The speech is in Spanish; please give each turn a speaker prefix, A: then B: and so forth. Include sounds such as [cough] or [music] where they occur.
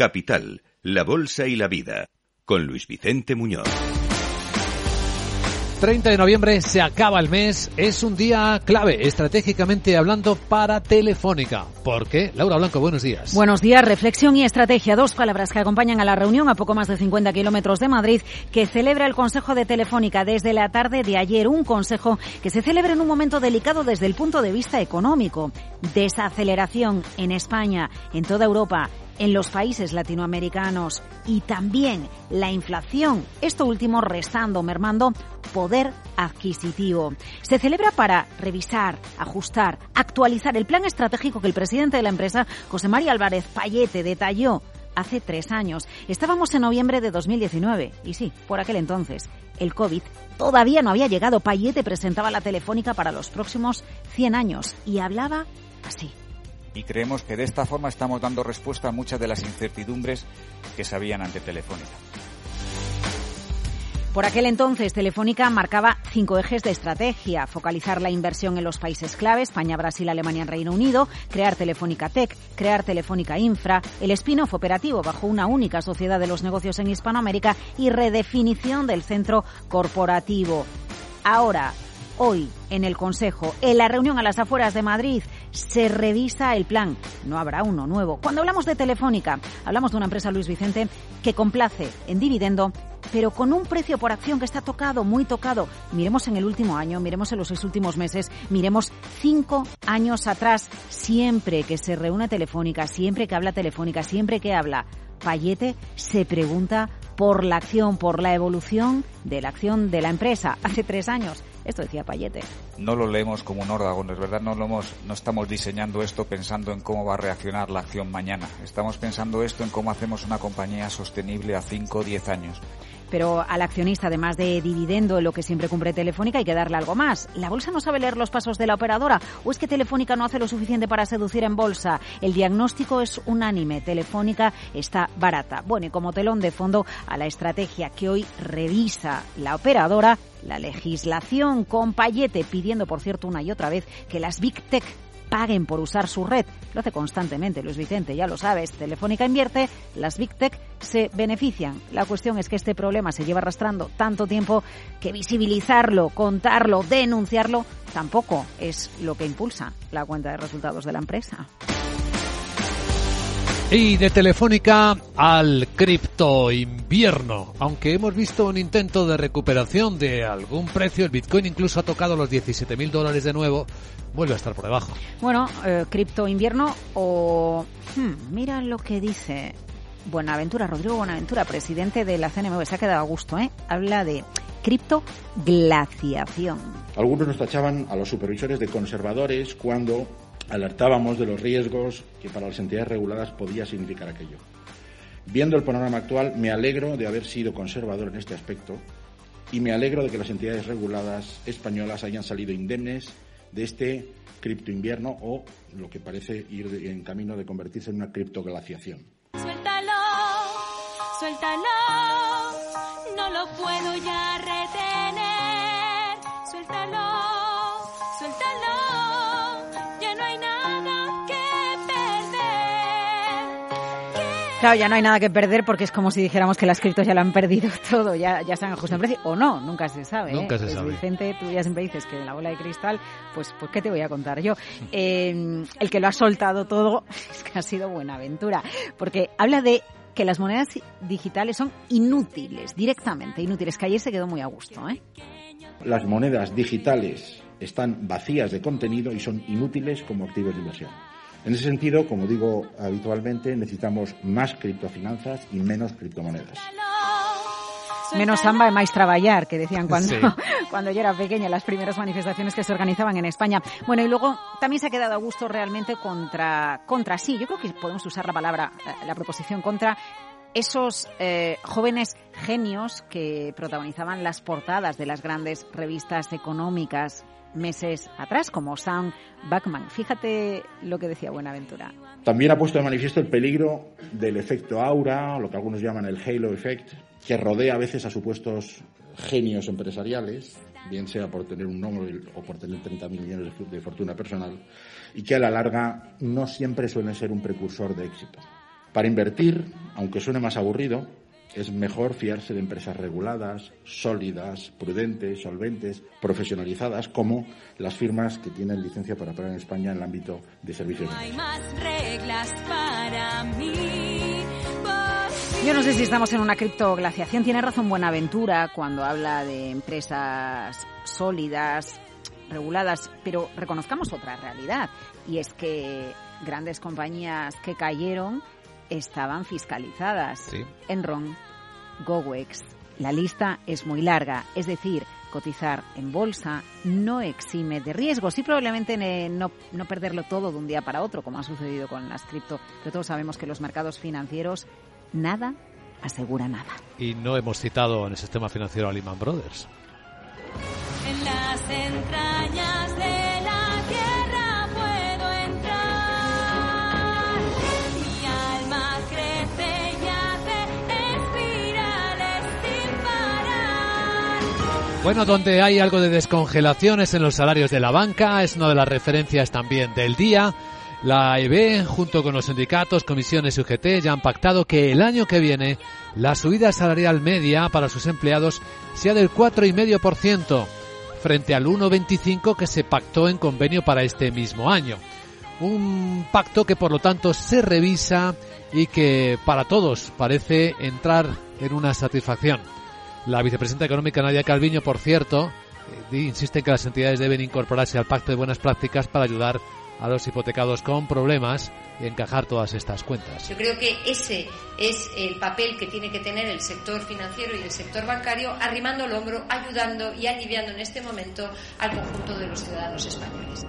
A: Capital, la Bolsa y la Vida, con Luis Vicente Muñoz.
B: 30 de noviembre se acaba el mes, es un día clave, estratégicamente hablando, para Telefónica. ¿Por qué? Laura Blanco, buenos días.
C: Buenos días, reflexión y estrategia, dos palabras que acompañan a la reunión a poco más de 50 kilómetros de Madrid que celebra el Consejo de Telefónica desde la tarde de ayer. Un consejo que se celebra en un momento delicado desde el punto de vista económico. Desaceleración en España, en toda Europa en los países latinoamericanos y también la inflación, esto último restando, mermando poder adquisitivo. Se celebra para revisar, ajustar, actualizar el plan estratégico que el presidente de la empresa, José María Álvarez Payete, detalló hace tres años. Estábamos en noviembre de 2019 y sí, por aquel entonces, el COVID todavía no había llegado. Payete presentaba la telefónica para los próximos 100 años y hablaba así
D: y creemos que de esta forma estamos dando respuesta a muchas de las incertidumbres que se habían ante Telefónica.
C: Por aquel entonces, Telefónica marcaba cinco ejes de estrategia. Focalizar la inversión en los países clave, España, Brasil, Alemania Reino Unido, crear Telefónica Tech, crear Telefónica Infra, el spin-off operativo bajo una única sociedad de los negocios en Hispanoamérica y redefinición del centro corporativo. Ahora, hoy, en el Consejo, en la reunión a las afueras de Madrid, se revisa el plan. No habrá uno nuevo. Cuando hablamos de Telefónica, hablamos de una empresa, Luis Vicente, que complace en dividendo, pero con un precio por acción que está tocado, muy tocado. Miremos en el último año, miremos en los seis últimos meses, miremos cinco años atrás. Siempre que se reúne Telefónica, siempre que habla Telefónica, siempre que habla Payete, se pregunta por la acción, por la evolución de la acción de la empresa. Hace tres años esto decía Payete.
D: No lo leemos como un órdago, es verdad, no, lo hemos, no estamos diseñando esto pensando en cómo va a reaccionar la acción mañana. Estamos pensando esto en cómo hacemos una compañía sostenible a 5 o 10 años.
C: Pero al accionista, además de dividendo, lo que siempre cumple Telefónica, hay que darle algo más. ¿La bolsa no sabe leer los pasos de la operadora? ¿O es que Telefónica no hace lo suficiente para seducir en bolsa? El diagnóstico es unánime. Telefónica está barata. Bueno, y como telón de fondo a la estrategia que hoy revisa la operadora, la legislación con Payete pidiendo, por cierto, una y otra vez que las Big Tech paguen por usar su red. Lo hace constantemente Luis Vicente, ya lo sabes. Telefónica invierte, las Big Tech se benefician. La cuestión es que este problema se lleva arrastrando tanto tiempo que visibilizarlo, contarlo, denunciarlo, tampoco es lo que impulsa la cuenta de resultados de la empresa.
B: Y de Telefónica al cripto invierno. Aunque hemos visto un intento de recuperación de algún precio, el Bitcoin incluso ha tocado los 17 mil dólares de nuevo, vuelve a estar por debajo.
C: Bueno, eh, cripto invierno o... Hmm, mira lo que dice Buenaventura, Rodrigo Buenaventura, presidente de la CNMV, se ha quedado a gusto, ¿eh? Habla de cripto glaciación.
E: Algunos nos tachaban a los supervisores de conservadores cuando alertábamos de los riesgos que para las entidades reguladas podía significar aquello. Viendo el panorama actual, me alegro de haber sido conservador en este aspecto y me alegro de que las entidades reguladas españolas hayan salido indemnes de este cripto invierno o lo que parece ir en camino de convertirse en una criptoglaciación.
F: Suéltalo, suéltalo, no lo puedo ya retener. Suéltalo.
C: Claro, ya no hay nada que perder porque es como si dijéramos que las criptos ya lo han perdido [laughs] todo, ya, ya están ajustado en precio. O no, nunca se sabe.
B: Nunca se
C: pues
B: sabe.
C: Vicente, tú ya siempre dices que en la bola de cristal, pues, pues ¿qué te voy a contar yo? Eh, el que lo ha soltado todo [laughs] es que ha sido buena aventura. Porque habla de que las monedas digitales son inútiles, directamente inútiles, que ayer se quedó muy a gusto. ¿eh?
E: Las monedas digitales están vacías de contenido y son inútiles como activos de inversión. En ese sentido, como digo habitualmente, necesitamos más criptofinanzas y menos criptomonedas.
C: Menos samba y más trabajar, que decían cuando,
B: Sí. [laughs]
C: cuando yo era pequeña, las primeras manifestaciones que se organizaban en España. Bueno, y luego también se ha quedado a gusto realmente contra, contra sí, yo creo que podemos usar la palabra, eh, la proposición contra esos eh, jóvenes genios que protagonizaban las portadas de las grandes revistas económicas meses atrás, como Sam Bachman. Fíjate lo que decía Buenaventura.
E: También ha puesto de manifiesto el peligro del efecto aura, lo que algunos llaman el halo effect, que rodea a veces a supuestos genios empresariales, bien sea por tener un nombre o por tener 30.000 millones de fortuna personal, y que a la larga no siempre suelen ser un precursor de éxito. Para invertir, aunque suene más aburrido, es mejor fiarse de empresas reguladas, sólidas, prudentes, solventes, profesionalizadas, como las firmas que tienen licencia para operar en España en el ámbito de servicios.
F: No hay más reglas para mí.
C: Yo no sé si estamos en una criptoglaciación. Tiene razón Buenaventura cuando habla de empresas sólidas, reguladas, pero reconozcamos otra realidad y es que grandes compañías que cayeron estaban fiscalizadas.
B: Sí.
C: Enron, GoWex. La lista es muy larga, es decir, cotizar en bolsa no exime de riesgos y probablemente no, no perderlo todo de un día para otro, como ha sucedido con las cripto. Pero todos sabemos que los mercados financieros nada asegura nada.
B: Y no hemos citado en el sistema financiero a Lehman Brothers.
F: En las entrañas
B: Bueno, donde hay algo de descongelaciones en los salarios de la banca, es una de las referencias también del día. La EB, junto con los sindicatos, comisiones y UGT, ya han pactado que el año que viene la subida salarial media para sus empleados sea del 4,5% frente al 1,25% que se pactó en convenio para este mismo año. Un pacto que por lo tanto se revisa y que para todos parece entrar en una satisfacción. La vicepresidenta económica Nadia Calviño, por cierto, eh, insiste en que las entidades deben incorporarse al pacto de buenas prácticas para ayudar a los hipotecados con problemas y encajar todas estas cuentas.
G: Yo creo que ese es el papel que tiene que tener el sector financiero y el sector bancario, arrimando el hombro, ayudando y aliviando en este momento al conjunto de los ciudadanos españoles.